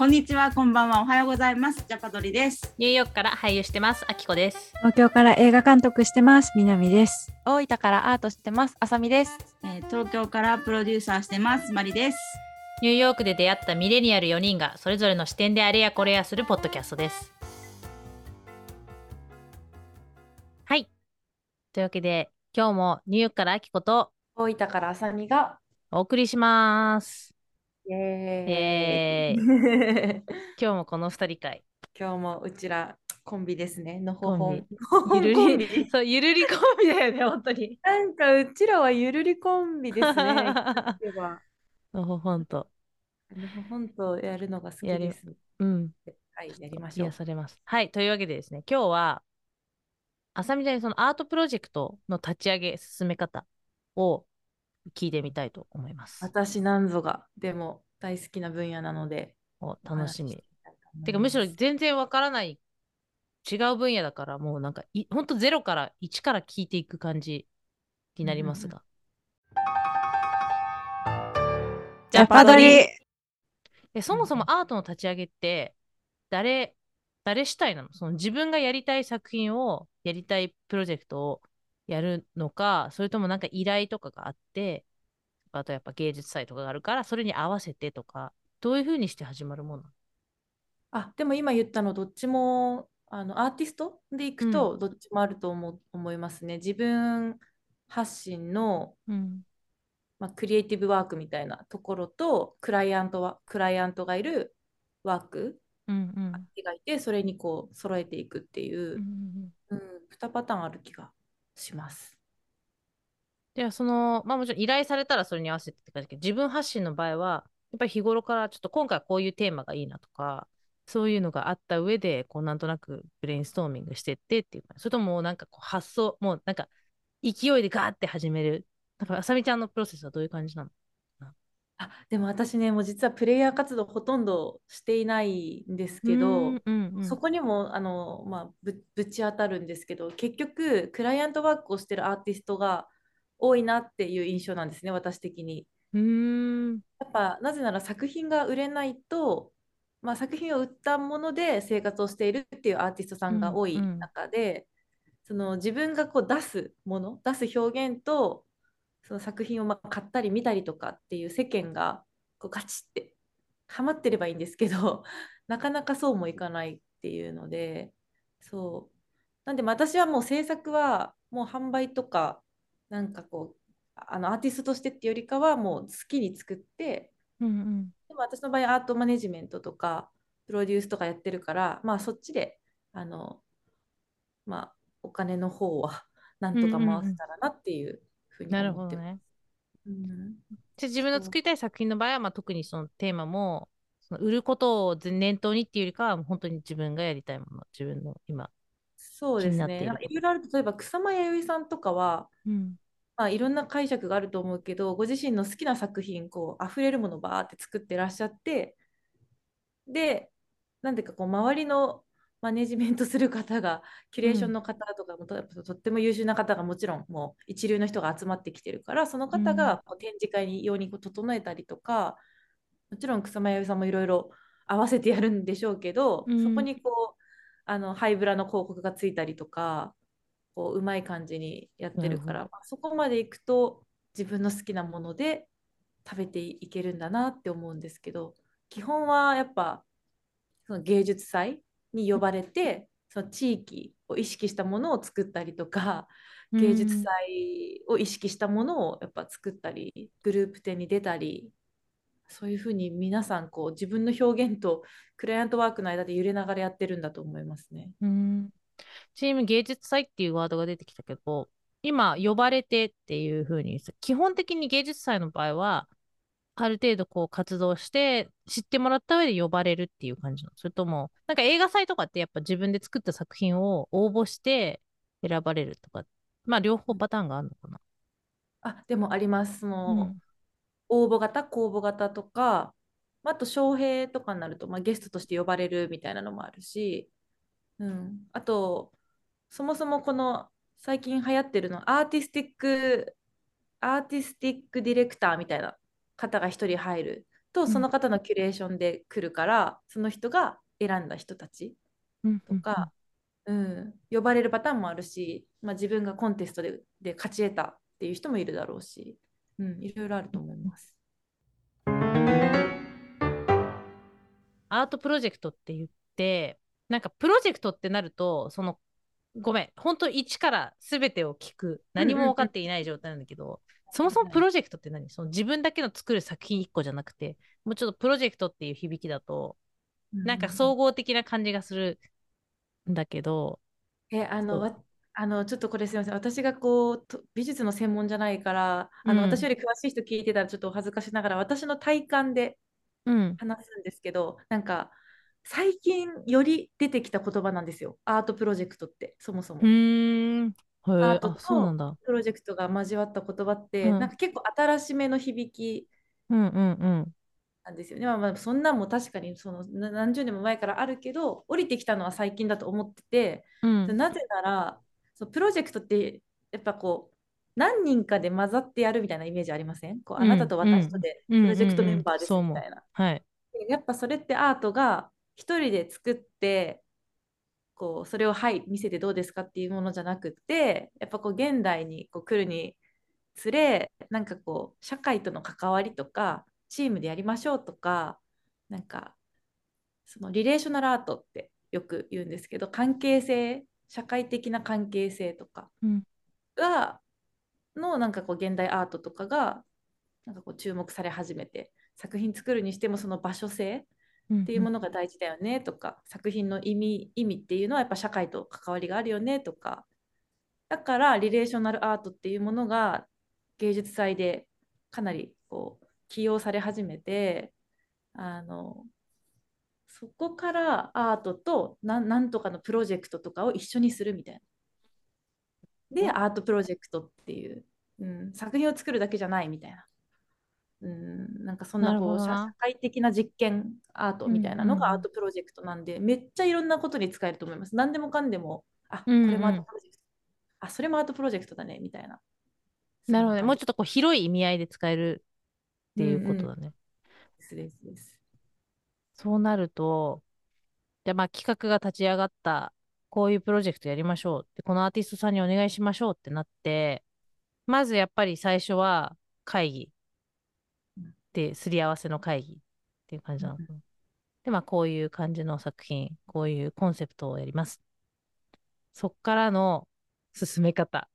こんにちは、こんばんは、おはようございます。ジャパドリです。ニューヨークから俳優してます。あきこです。東京から映画監督してます。南です。大分からアートしてます。あさみです。えー東京からプロデューサーしてます。マリです。ニューヨークで出会ったミレニアル4人がそれぞれの視点であれやこれやするポッドキャストです。はい。というわけで、今日もニューヨークからあきこと大分からあさみが。お送りします。イエえーーイ。今日もこの2人会。今日もうちらコンビですね。のほほんゆるコンり、ビ。そう、ゆるりコンビだよね、本当に。なんかうちらはゆるりコンビですね。のほほんと。のほほんとやるのが好きです。うん。はい、やりましょう癒。されます。はい。というわけでですね、今日は、あさみちゃんにそのアートプロジェクトの立ち上げ、進め方を聞いてみたいと思います。私なんぞが、でも大好きな分野なので。お楽しみ。てか、むしろ全然わからない、違う分野だから、もうなんかい、ほんとゼロから、1から聞いていく感じになりますが。ジャパドリ。でそもそもアートの立ち上げって、誰、誰主体なの？その自分がやりたい作品を、やりたいプロジェクトをやるのか、それともなんか依頼とかがあって、あとやっぱ芸術祭とかがあるから、それに合わせてとか、どういうふうにして始まるもの？あ、でも今言ったのどっちもあのアーティストでいくとどっちもあると思う、思いますね。自分発信の、うん。まあ、クリエイティブワークみたいなところとクライアントはクライアントがいるワークうんうん。がいてそれにこう揃えていくっていうう、んうん2パターンある気がします。では、その、まあもちろん依頼されたらそれに合わせてって感じだけど、自分発信の場合は、やっぱり日頃からちょっと今回こういうテーマがいいなとか、そういうのがあった上で、こうなんとなくブレインストーミングしてってっていうか、それともなんかこう発想、もうなんか勢いでガーって始める。だからあさみちゃんのプロセスはどういう感じなの？あでも私ねもう実はプレイヤー活動ほとんどしていないんですけど、うんうんうんそこにもあの、まあ、ぶぶち当たるんですけど結局クライアントワークをしてるアーティストが多いなっていう印象なんですね私的に。うーん。やっぱなぜなら作品が売れないと、まあ、作品を売ったもので生活をしているっていうアーティストさんが多いうんうん中で、その自分がこう出すもの出す表現とその作品をまあ買ったり見たりとかっていう世間がこうガチってはまってればいいんですけど なかなかそうもいかないっていうのでそうなんでまあ私はもう制作はもう販売とかなんかこうあのアーティストとしてっていうよりかはもう好きに作ってうんうん。でも私の場合アートマネジメントとかプロデュースとかやってるからまあそっちであのまあお金の方はなんとか回せたらなっていうふうになる。ほどね。うんで自分の作りたい作品の場合は、まあ、特にそのテーマも、その売ることを念頭にっていうよりかは、本当に自分がやりたいもの、自分の今。そうですね。いろいろある例えば草間彌生さんとかは、うん。まあ、いろんな解釈があると思うけどご自身の好きな作品こう溢れるものをバーって作ってらっしゃってでなんでかこう周りのマネジメントする方がキュレーションの方とかもと,、とっても優秀な方がもちろんもう一流の人が集まってきてるからその方うん。がこう展示会に用にこう整えたりとかもちろん草間彌生さんもいろいろ合わせてやるんでしょうけど、うん。そこにこうあのハイブラの広告がついたりとかこううまい感じにやってるかなら、まあそこまでいくと自分の好きなもので食べていけるんだなって思うんですけど基本はやっぱその芸術祭に呼ばれてその地域を意識したものを作ったりとか芸術祭を意識したものをやっぱ作ったりグループ展に出たりそういうふうに皆さんこう自分の表現とクライアントワークの間で揺れながらやってるんだと思いますね。うん。チーム芸術祭っていうワードが出てきたけど、今、呼ばれてっていうふうに、基本的に芸術祭の場合は、ある程度こう活動して、知ってもらった上で呼ばれるっていう感じなの？それとも、なんか映画祭とかってやっぱ自分で作った作品を応募して選ばれるとか、まあ両方パターンがあるのかな。あでもあります。その、うん。応募型、公募型とか、まああと招聘とかになると、まあ、ゲストとして呼ばれるみたいなのもあるし、うん、あと、そもそもこの最近流行ってるのアーティスティック、アーティスティックディレクターみたいな方が一人入るとその方のキュレーションで来るから、その人が選んだ人たちうんとか、うん、呼ばれるパターンもあるし、まあ、自分がコンテストでで勝ち得たっていう人もいるだろうし、うん、いろいろあると思います。アートプロジェクトって言って、なんかプロジェクトってなると、その、ごめん、本当一から全てを聞く、何も分かっていない状態なんだけど、そもそもプロジェクトって何？その自分だけの作る作品一個じゃなくて、もうちょっとプロジェクトっていう響きだと、なんか総合的な感じがするんだけど、え、あの、あの、ちょっとこれすみません。私がこう、と美術の専門じゃないから、あの、うん。私より詳しい人聞いてたらちょっとお恥ずかしながら、私の体感でうん。話すんですけど、なんか、最近より出てきた言葉なんですよ。アートプロジェクトって、そもそもアートとだ。プロジェクトが交わった言葉って、うんなんか結構新しめの響きうんうんうん。なんですよね。まあ、まあそんなんも確かにそのな何十年も前からあるけど、降りてきたのは最近だと思ってて、うん。なぜなら、そのプロジェクトってやっぱこう、何人かで混ざってやるみたいなイメージありません？こうあなたと私とでうんプロジェクトメンバーですみたいな。はい。やっぱそれってアートが一人で作って、こうそれをはい見せてどうですかっていうものじゃなくってやっぱこう現代にこう来るにつれなんかこう社会との関わりとかチームでやりましょうとかなんかそのリレーショナルアートってよく言うんですけど関係性社会的な関係性とかうん。がのなんかこう現代アートとかがなんかこう注目され始めて作品作るにしてもその場所性っていうもの。が大事だよねとか、作品の意味意味っていうのはやっぱ社会と関わりがあるよねとかだからリレーショナルアートっていうものが芸術祭でかなりこう起用され始めてあのそこからアートとなんなんとかのプロジェクトとかを一緒にするみたいな。で、アートプロジェクトっていう、うん、作品を作るだけじゃないみたいな。うん、なんかそんなこう社社会的な実験アートみたいなのがうんうんうんアートプロジェクトなんで、めっちゃいろんなことに使えると思います。何でもかんでも、あ、こうんうんれもアートプロジェクト。あ、それもアートプロジェクトだね、みたいな。なるほどね。もうちちょっとこう広い意味合いで使えるっていうことだね。ょっとですです。そうなると、じゃあまあ企画が立ち上がった、こういうプロジェクトやりましょうって、このアーティストさんにお願いしましょうってなって、まずやっぱり最初は会議うんで、すり合わせの会議っていう感じなのかな。で、まあこういう感じの作品、こういうコンセプトをやります。そっからの進め方。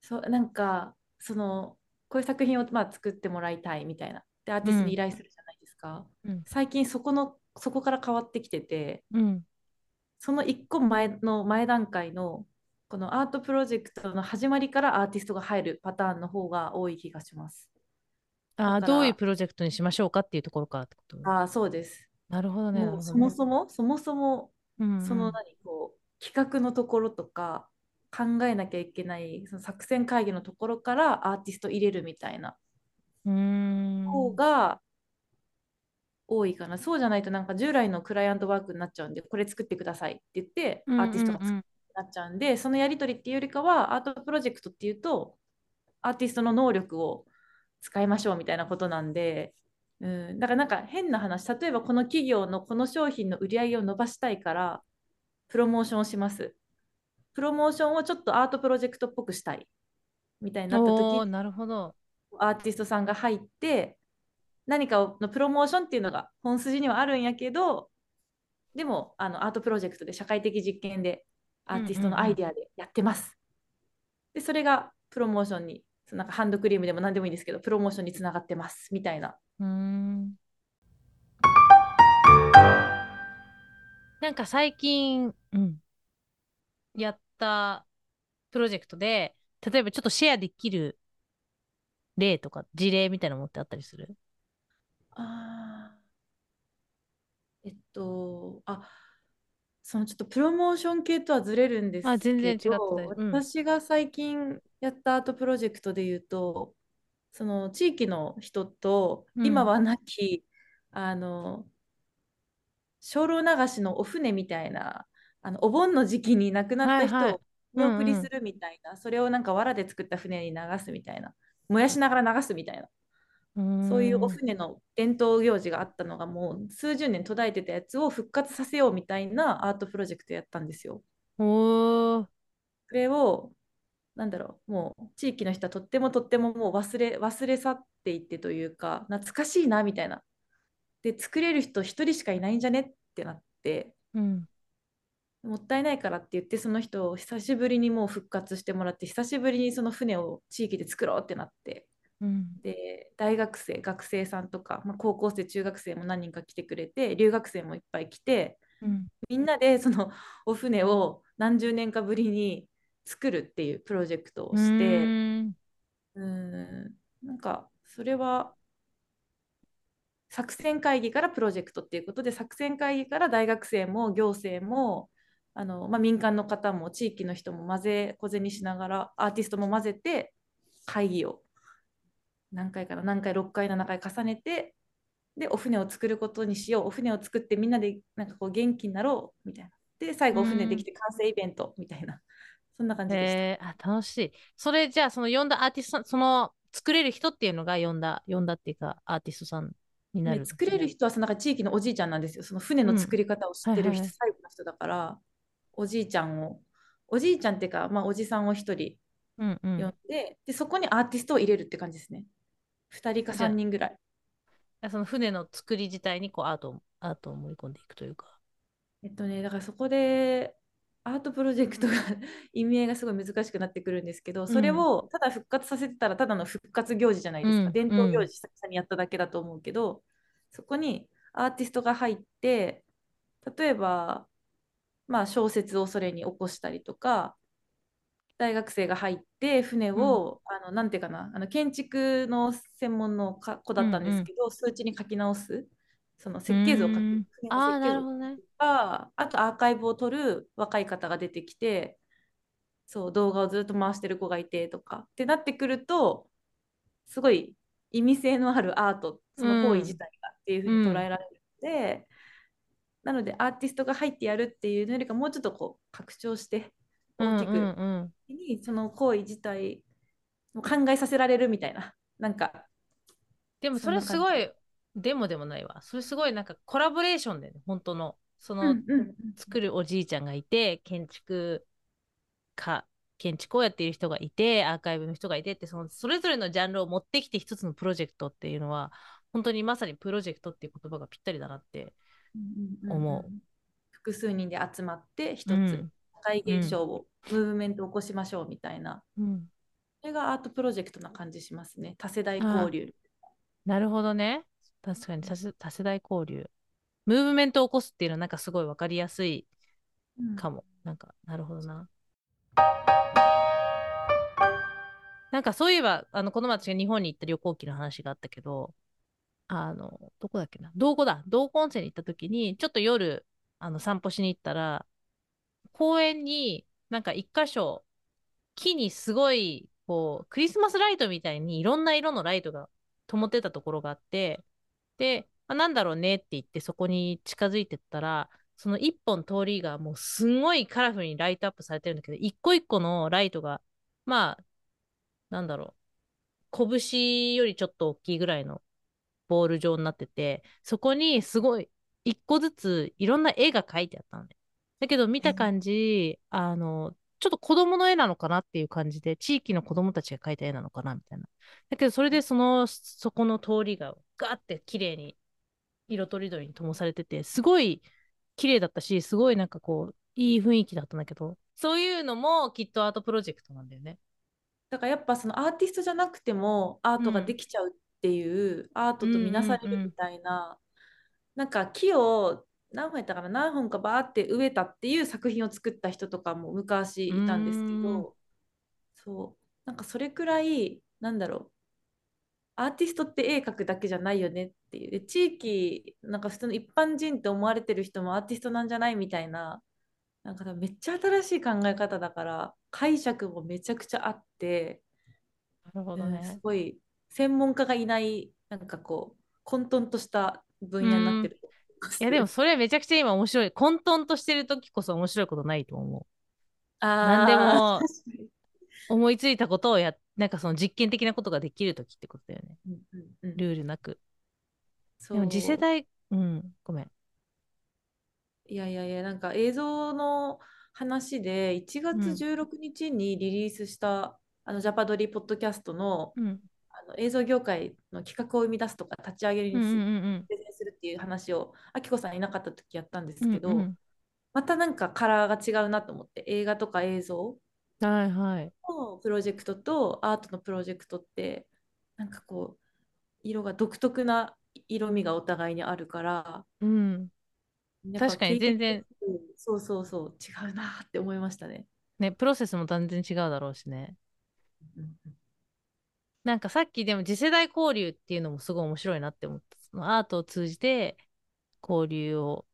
そう、なんか、その、こういう作品を、まあ、作ってもらいたいみたいな。で、アーティストに依頼するじゃないですか。うん最近そこの、そこから変わってきてて、うん。その一個前の前段階の、このアートプロジェクトの始まりからアーティストが入るパターンの方が多い気がします。あどういうプロジェクトにしましょうかっていうところからってこと？ああ、そうです。なるほどね。そもそも、そもそも、うんうんその何こう企画のところとか考えなきゃいけないその作戦会議のところからアーティスト入れるみたいな。方が多いかな。そうじゃないとなんか従来のクライアントワークになっちゃうんで、これ作ってくださいって言って、うんうんうんアーティストが作ってなっちゃうんで、そのやり取りっていうよりかは、アートプロジェクトっていうと、アーティストの能力を使いましょうみたいなことなんで、うん、だからなんか変な話、例えばこの企業のこの商品の売り上げを伸ばしたいから、プロモーションをします。プロモーションをちょっとアートプロジェクトっぽくしたいみたいになった時なるほど。アーティストさんが入って何かをのプロモーションっていうのが本筋にはあるんやけどでもあのアートプロジェクトで社会的実験でアーティストのアイデアでやってます。でそれがプロモーションになんかハンドクリームでも何でもいいんですけどプロモーションにつながってますみたいな。うーん。なんか最近、うん、やったプロジェクトで、例えばちょっとシェアできる例とか事例みたいなのもってあったりする？あーえっとあそのちょっとプロモーション系とはずれるんですあ全然違ったようん。私が最近やったアートプロジェクトで言うとその地域の人とうん。今はなき、あの精霊流しのお船みたいなあのお盆の時期に亡くなった人はいはい。を見送りうんうん。するみたいな、それをなんか藁で作った船に流すみたいな燃やしながら流すみたいなそういうお船の伝統行事があったのがもう数十年途絶えてたやつを復活させようみたいなアートプロジェクトやったんですよ。おー。それをなんだろうもう地域の人はとってもとってももう忘れ忘れ去っていってというか懐かしいなみたいな。で作れる人一人しかいないんじゃねってなって。うん。もったいないからって言ってその人を久しぶりにもう復活してもらって久しぶりにその船を地域で作ろうってなってうん。で大学生学生さんとか、まあ、高校生中学生も何人か来てくれて留学生もいっぱい来てうん。みんなでその お船を何十年かぶりに作るっていうプロジェクトをしてうん。うん。なんかそれは作戦会議からプロジェクトっていうことで作戦会議から大学生も行政もあの、まあ、民間の方も地域の人も混ぜ小銭しながらアーティストも混ぜて会議を何回かな何回6回7回重ねてでお船を作ることにしようお船を作ってみんなでなんかこう元気になろうみたいなで最後お船できて完成イベントみたいな そんな感じでした。えー、あ楽しい。それじゃあその呼んだアーティストその作れる人っていうのが呼んだ呼んだっていうかアーティストさんになる。ね、作れる人はそのなんか地域のおじいちゃんなんですよ。その船の作り方を知ってる人、最後の人だから、おじいちゃんを、おじいちゃんっていうか、まあ、おじさんを一人うんう呼んん。で、で、そこにアーティストを入れるって感じですね。2人かじゃあ3人ぐらい。その船の作り自体にこうアートをアートを盛り込んでいくというか。えっとね、だからそこでアートプロジェクトが 意味合いがすごい難しくなってくるんですけど、それをただ復活させてたらただの復活行事じゃないですか。うん伝統行事久々にやっただけだと思うけど、そこにアーティストが入って、例えば、まあ、小説をそれに起こしたりとか、大学生が入って船を、あのなんていうかなあの建築の専門のか子だったんですけど、数値に書き直すその設計図を書くうんああ、設計図をなるほどね。かあとアーカイブを撮る若い方が出てきてそう動画をずっと回してる子がいてとかってなってくるとすごい意味性のあるアートその行為自体がっていうふうに捉えられるので、なのでアーティストが入ってやるっていうのよりかもうちょっとこう拡張して大きく、うんうん。うんにその行為自体を考えさせられるみたいな。なんかでもそれすごい、でもでもないわ。それすごいなんかコラボレーションでね、本当の。その、うんうん作るおじいちゃんがいて、建築家、建築をやっている人がいて、アーカイブの人がいてって、そのそれぞれのジャンルを持ってきて一つのプロジェクトっていうのは、本当にまさにプロジェクトっていう言葉がぴったりだなって。うん。思う。複数人で集まって一つ、うん社会現象を、ムーブメントを起こしましょうみたいな、うん、それがアートプロジェクトな感じしますね。多世代交流。なるほどね。確かに多世多世代交流。ムーブメントを起こすっていうのはなんかすごいわかりやすいうんかも。なんか、なるほどな。なんかそういえば、あの、この前日本に行った旅行記の話があったけど、あの、どこだっけな、道後だ、道後温泉に行った時に、ちょっと夜、あの、散歩しに行ったら、公園になんか一箇所、木にすごい、こう、クリスマスライトみたいにいろんな色のライトが灯ってたところがあって、で、あ、なんだろうねって言ってそこに近づいてったら、その一本通りがもうすごいカラフルにライトアップされてるんだけど、一個一個のライトが、まあ、なんだろう、拳よりちょっと大きいぐらいのボール状になってて、そこにすごい一個ずついろんな絵が描いてあったのね。だけど見た感じ、あの、ちょっと子供の絵なのかなっていう感じで、地域の子供たちが描いた絵なのかなみたいな。だけどそれでその、そこの通りがガーって綺麗に色とりどりに灯されてて、すごい綺麗だったし、すごいなんかこう、いい雰囲気だったんだけど、そういうのもきっとアートプロジェクトなんだよね。だからやっぱそのアーティストじゃなくてもアートができちゃうっていう、アートとみなされるみたいな、なんか木を何本やったかな？何本かバーって植えたっていう作品を作った人とかも昔いたんですけうん。どそう。なんかそれくらいなんだろう。アーティストって絵描くだけじゃないよねっていう。で地域なんか普通の一般人って思われてる人もアーティストなんじゃないみたいな。なんかめっちゃ新しい考え方だから解釈もめちゃくちゃあって、なるほどうんすね。ごい専門家がいないなんかこう混沌とした分野になってるいやでもそれめちゃくちゃ今面白い。混沌としてる時こそ面白いことないと思う。あーなんでも思いついたことをや、なんかその実験的なことができるときってことだよね。うんうんうんルールなく。そうでも次世代、うん、ごめん。いやいやいや、なんか映像の話で1月うん16日にリリースした、あのジャパドリポッドキャストのうん。あの映像業界の企画を生み出すとか立ち上げるにすうんうんうんっていう話をあきこさんいなかった時やったんですうん。けど、うんうんまたなんかカラーが違うなと思って映画とか映像はいはい。のプロジェクトとアートのプロジェクトってなんかこう色が独特な色味がお互いにあるからうん。確かに全然そうそうそう違うなって思いましたね。ね、プロセスも全然違うだろうしね。うんうんなんかさっきでも次世代交流っていうのもすごい面白いなって思った。そのアートを通じて交流を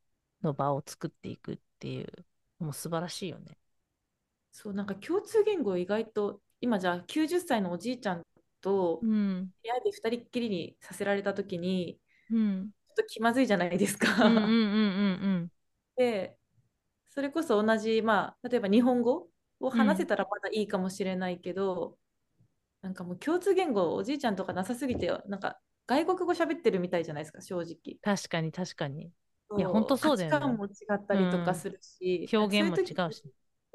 の場を作っていくっていうのも素晴らしいよね。そうなんか共通言語を意外と今じゃあ90歳のおじいちゃんとうん。部屋で二人っきりにさせられた時にうん。ちょっと気まずいじゃないですか。うんうんうんうん でそれこそ同じまあ例えば日本語を話せたらまだいいかもしれないけど、なんかもう共通言語おじいちゃんとかなさすぎてなんか外国語喋ってるみたいじゃないですか正直。確かに確かに。いやほんとそうだよね価値観も違ったりとかするし、表現も違うし。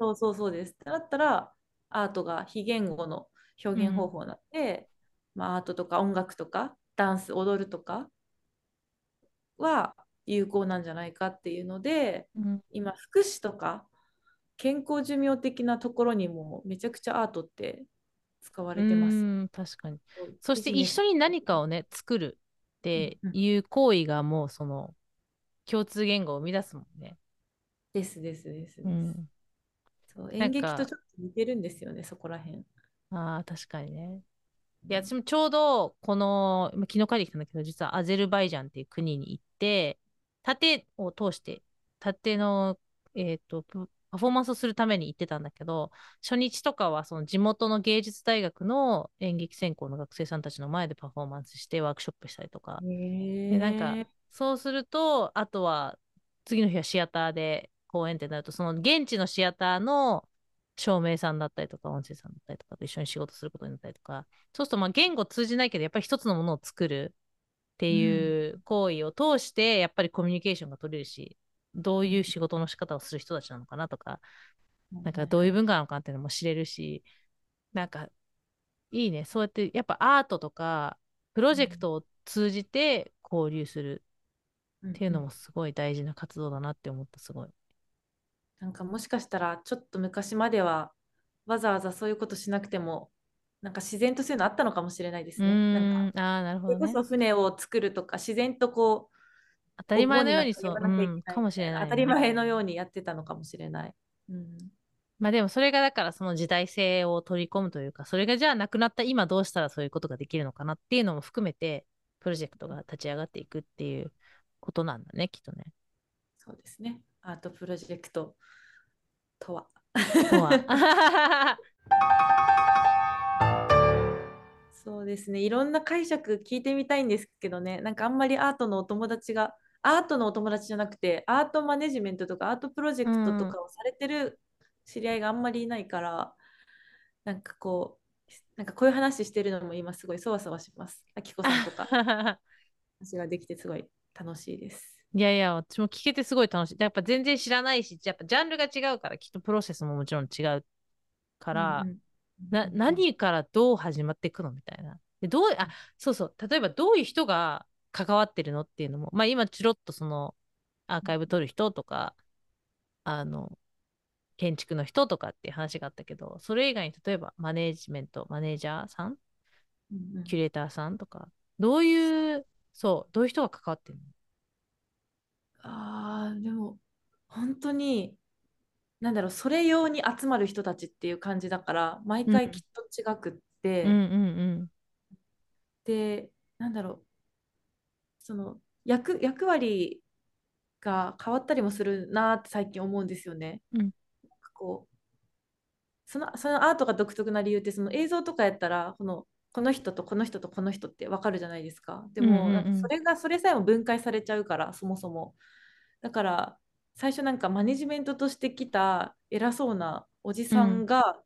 そうそうそうです。ってなったら、アートが非言語の表現方法になって、まあ、アートとか音楽とか、ダンス、踊るとかは有効なんじゃないかっていうので、うん今、福祉とか健康寿命的なところにもめちゃくちゃアートって使われてます。うん確かに。そして一緒に何かをね、作るっていう行為がもうその共通言語を生み出すもんね。ですですですです。うん。そう演劇とちょっと似てるんですよね、そこら辺。ああ、確かにね。いや、私もちょうどこの、今昨日帰ってきたんだけど、実はアゼルバイジャンっていう国に行って、盾を通して、盾の、えっ、と、プパフォーマンスをするために行ってたんだけど、初日とかはその地元の芸術大学の演劇専攻の学生さんたちの前でパフォーマンスしてワークショップしたりとか、で、でなんか、そうすると、あとは、次の日はシアターで公演ってなると、その現地のシアターの照明さんだったりとか、音声さんだったりとかと一緒に仕事することになったりとか、そうすると、まあ、言語通じないけど、やっぱり一つのものを作るっていう行為を通して、やっぱりコミュニケーションが取れるし、どういう仕事の仕方をする人たちなのかなとか、なんかどういう文化なのかっていうのも知れるし、なんかいいね。そうやってやっぱアートとかプロジェクトを通じて交流するっっていうのもすごい大事な活動だなって思った、すごい。なんかもしかしたらちょっと昔まではわざわざそういうことしなくてもなんか自然とそういうのあったのかもしれないですうね。ーなんかん、ああ、なるほどね。それこそ船を作るとか自然とこう当たり前のようにそう、うん、かもしれない、当たり前のようにやってたのかもしれない。うん、まあでもそれがだからその時代性を取り込むというか、それがじゃあなくなった今どうしたらそういうことができるのかなっていうのも含めて、プロジェクトが立ち上がっていくっていうことなんだね、きっとね。そうですね。アートプロジェクトとは。とはそうですね。いろんな解釈聞いてみたいんですけどね。なんかあんまりアートのお友達が、アートのお友達じゃなくて、アートマネジメントとかアートプロジェクトとかをされてる知り合いがあんまりいないから、なんかこう、なんかこういう話してるのも今すごいそわそわします。あきこさんとか 話ができてすごい楽しいです。いやいや、私も聞けてすごい楽しい。やっぱ全然知らないし、やっぱジャンルが違うから、きっとプロセスももちろん違うから、うんうんな何からどう始まっていくのみたいな。でどうあそうそう、例えばどういう人が関わってるのっていうのも、まあ今チロッとそのアーカイブ撮る人とか、あの、建築の人とかっていう話があったけど、それ以外に例えばマネージメント、マネージャーさん、うんうん。キュレーターさんとか、どういう、そう、どういう人が関わってるの？ああ、でも、本当に、なんだろう、それ用に集まる人たちっていう感じだから、毎うん回きっと違くって、うんうん。で、なんだろう、その役、役割が変わったりもするなって最近思うんですよね。うんこう、その、そのアートが独特な理由って、その映像とかやったら、この、この人とこの人とこの人ってわかるじゃないですか。でも、それが、それさえも分解されちゃうから、そもそも。だから、最初なんかマネジメントとして来た偉そうなおじさんが、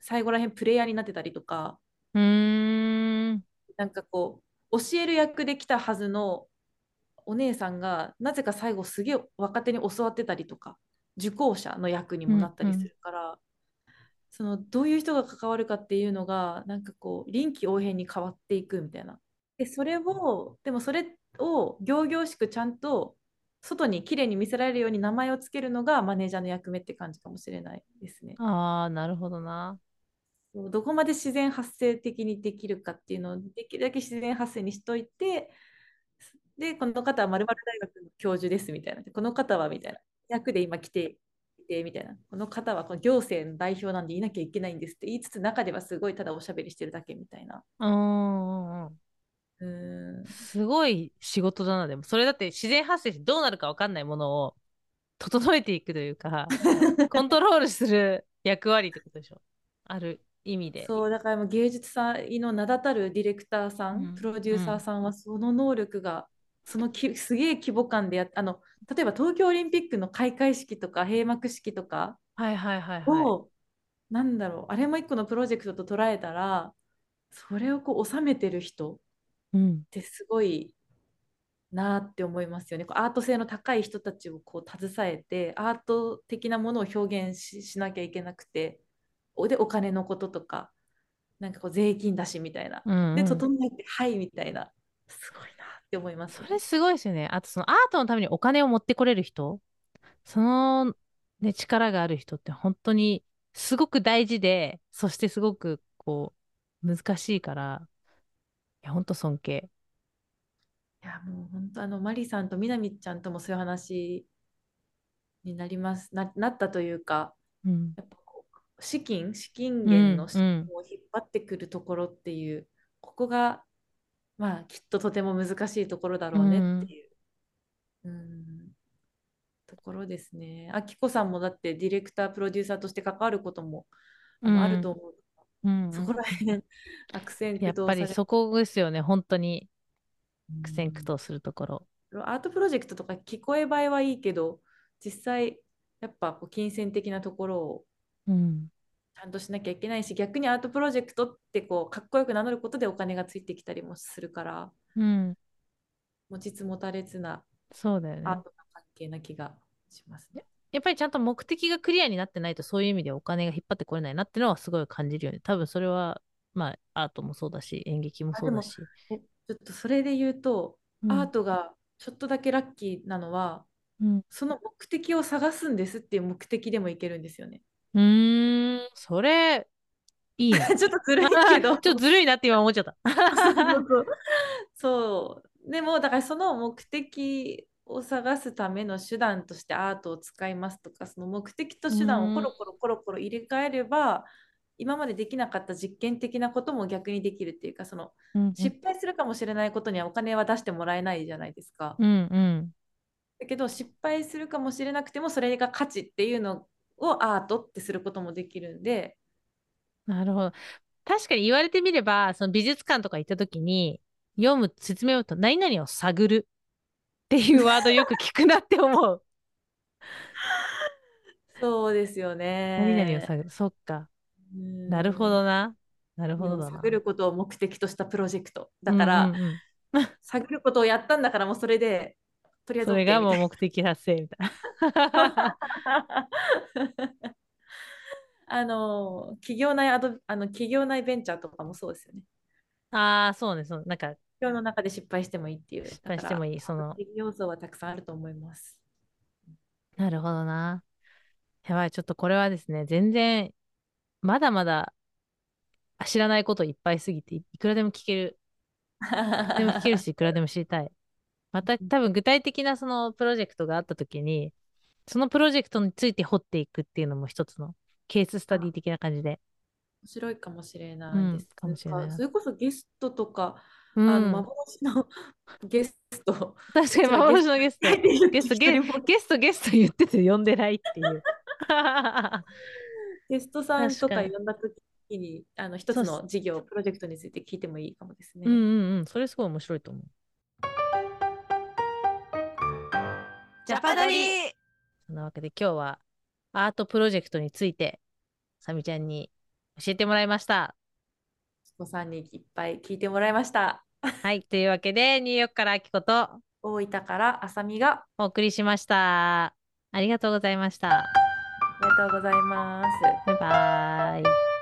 最後らへんプレイヤーになってたりとかうーん。なんかこう教える役で来たはずのお姉さんがなぜか最後すげえ若手に教わってたりとか受講者の役にもなったりするから、そのどういう人が関わるかっていうのがなんかこう臨機応変に変わっていくみたいな。でそれをでもそれを仰々しくちゃんと外に綺麗に見せられるように名前をつけるのがマネージャーの役目って感じかもしれないですね。ああ、なるほどな。どこまで自然発生的にできるかっていうのをできるだけ自然発生にしといてでこの方は〇〇大学の教授ですみたいなこの方はみたいな役で今来ていてみたいなこの方はこの行政の代表なんでいなきゃいけないんですって言いつつ中ではすごいただおしゃべりしてるだけみたいな。うんすごい仕事だな、でも。それだって自然発生してどうなるか分かんないものを整えていくというか、コントロールする役割ってことでしょ。ある意味で。そうだからもう芸術祭の名だたるディレクターさん、うんプロデューサーさんはその能力が、そのきすげえ規模感でやっあの例えば東京オリンピックの開会式とか閉幕式とかはいはいはいはい。を、なんだろうあれも一個のプロジェクトと捉えたらそれをこう収めてる人っうん。てすごいなって思いますよね。こうアート性の高い人たちをこう携えてアート的なものを表現ししなきゃいけなくておでお金のこととかなんかこう税金だしみたいな。うん、うん。で整えてはいみたいなすごいなって思いますね、それすごいですよね。あとそのアートのためにお金を持ってこれる人、その、ね、力がある人って本当にすごく大事で、そしてすごくこう難しいから、いや本当尊敬。いやもう本当あのマリさんとみなみちゃんともそういう話になりますななったというかうん。やっぱ資金資金源の資うん。金を引っ張ってくるところっていう、ここがまあきっととても難しいところだろうねっていう、うん、ところですね。あきこさんもだってディレクタープロデューサーとして関わることもあると思う。うん。うんそこら辺アクセンやっぱりそこですよね、本当に。うん。苦戦苦闘するところ。アートプロジェクトとか聞こえ映えはいいけど実際やっぱこう金銭的なところをうん。ちゃんとしなきゃいけないし逆にアートプロジェクトってこうかっこよく名乗ることでお金がついてきたりもするからうん。持ちつ持たれつなそうだよね。アートな関係な気がしますね。やっぱりちゃんと目的がクリアになってないとそういう意味でお金が引っ張ってこれないなってのはすごい感じるよね。多分それはまあアートもそうだし演劇もそうだし。えちょっとそれで言うと、うんアートがちょっとだけラッキーなのはうんその目的を探すんですっていう目的でもいけるんですよね。うーん、それいいな。ちょっとずるいけど。ちょっとずるいなって今思っちゃった。そうそうそうでもだからその目的を探すための手段としてアートを使いますとかその目的と手段をコロコロコロコロ入れ替えれば今までできなかった実験的なことも逆にできるっていうかそのうん失敗するかもしれないことにはお金は出してもらえないじゃないですか。うんうん。だけど失敗するかもしれなくてもそれが価値っていうのをアートってすることもできるんでなるほど。確かに言われてみれば、その美術館とか行った時に読む説明をと何々を探るっていうワードよく聞くなって思う。そうですよね。何々を探る。そっか。うんなるほどな。なるほど。探ることを目的としたプロジェクト。だから、うんうんうん探ることをやったんだからもうそれで、とりあえず OK それがもう目的達成みたいな。な あの、企業内アド、あの企業内ベンチャーとかもそうですよね。ああ、そうね、そう。なんか、企業の中で失敗してもいいっていう。失敗してもいいその要素はたくさんあると思います。なるほどな。やばい、ちょっとこれはですね、全然、まだまだ知らないこといっぱいすぎて、いいくらでも聞ける。でも聞けるし、いくらでも知りたい。また 多分具体的なそのプロジェクトがあった時に、そのプロジェクトについて掘っていくっていうのも一つのケーススタディ的な感じで。面白いかもしれないうんです。かもしれないなそれこそゲストとか、うん、あの幻のゲスト。確かに幻のゲスト。ゲゲスト、ゲゲスト、ゲスト言ってて呼んでないっていう。ゲストさんとか呼んだときに、あの一つの事業、プロジェクトについて聞いてもいいかもですね。うんうんうん。それすごい面白いと思う。ジャパドリそんなわけで今日はアートプロジェクトについて、さみちゃんに教えてもらいました。お子さんにいっぱい聞いてもらいました。はい。というわけで、ニューヨークからあきこと大分からあさみがお送りしました。ありがとうございました。ありがとうございます。バイバイ。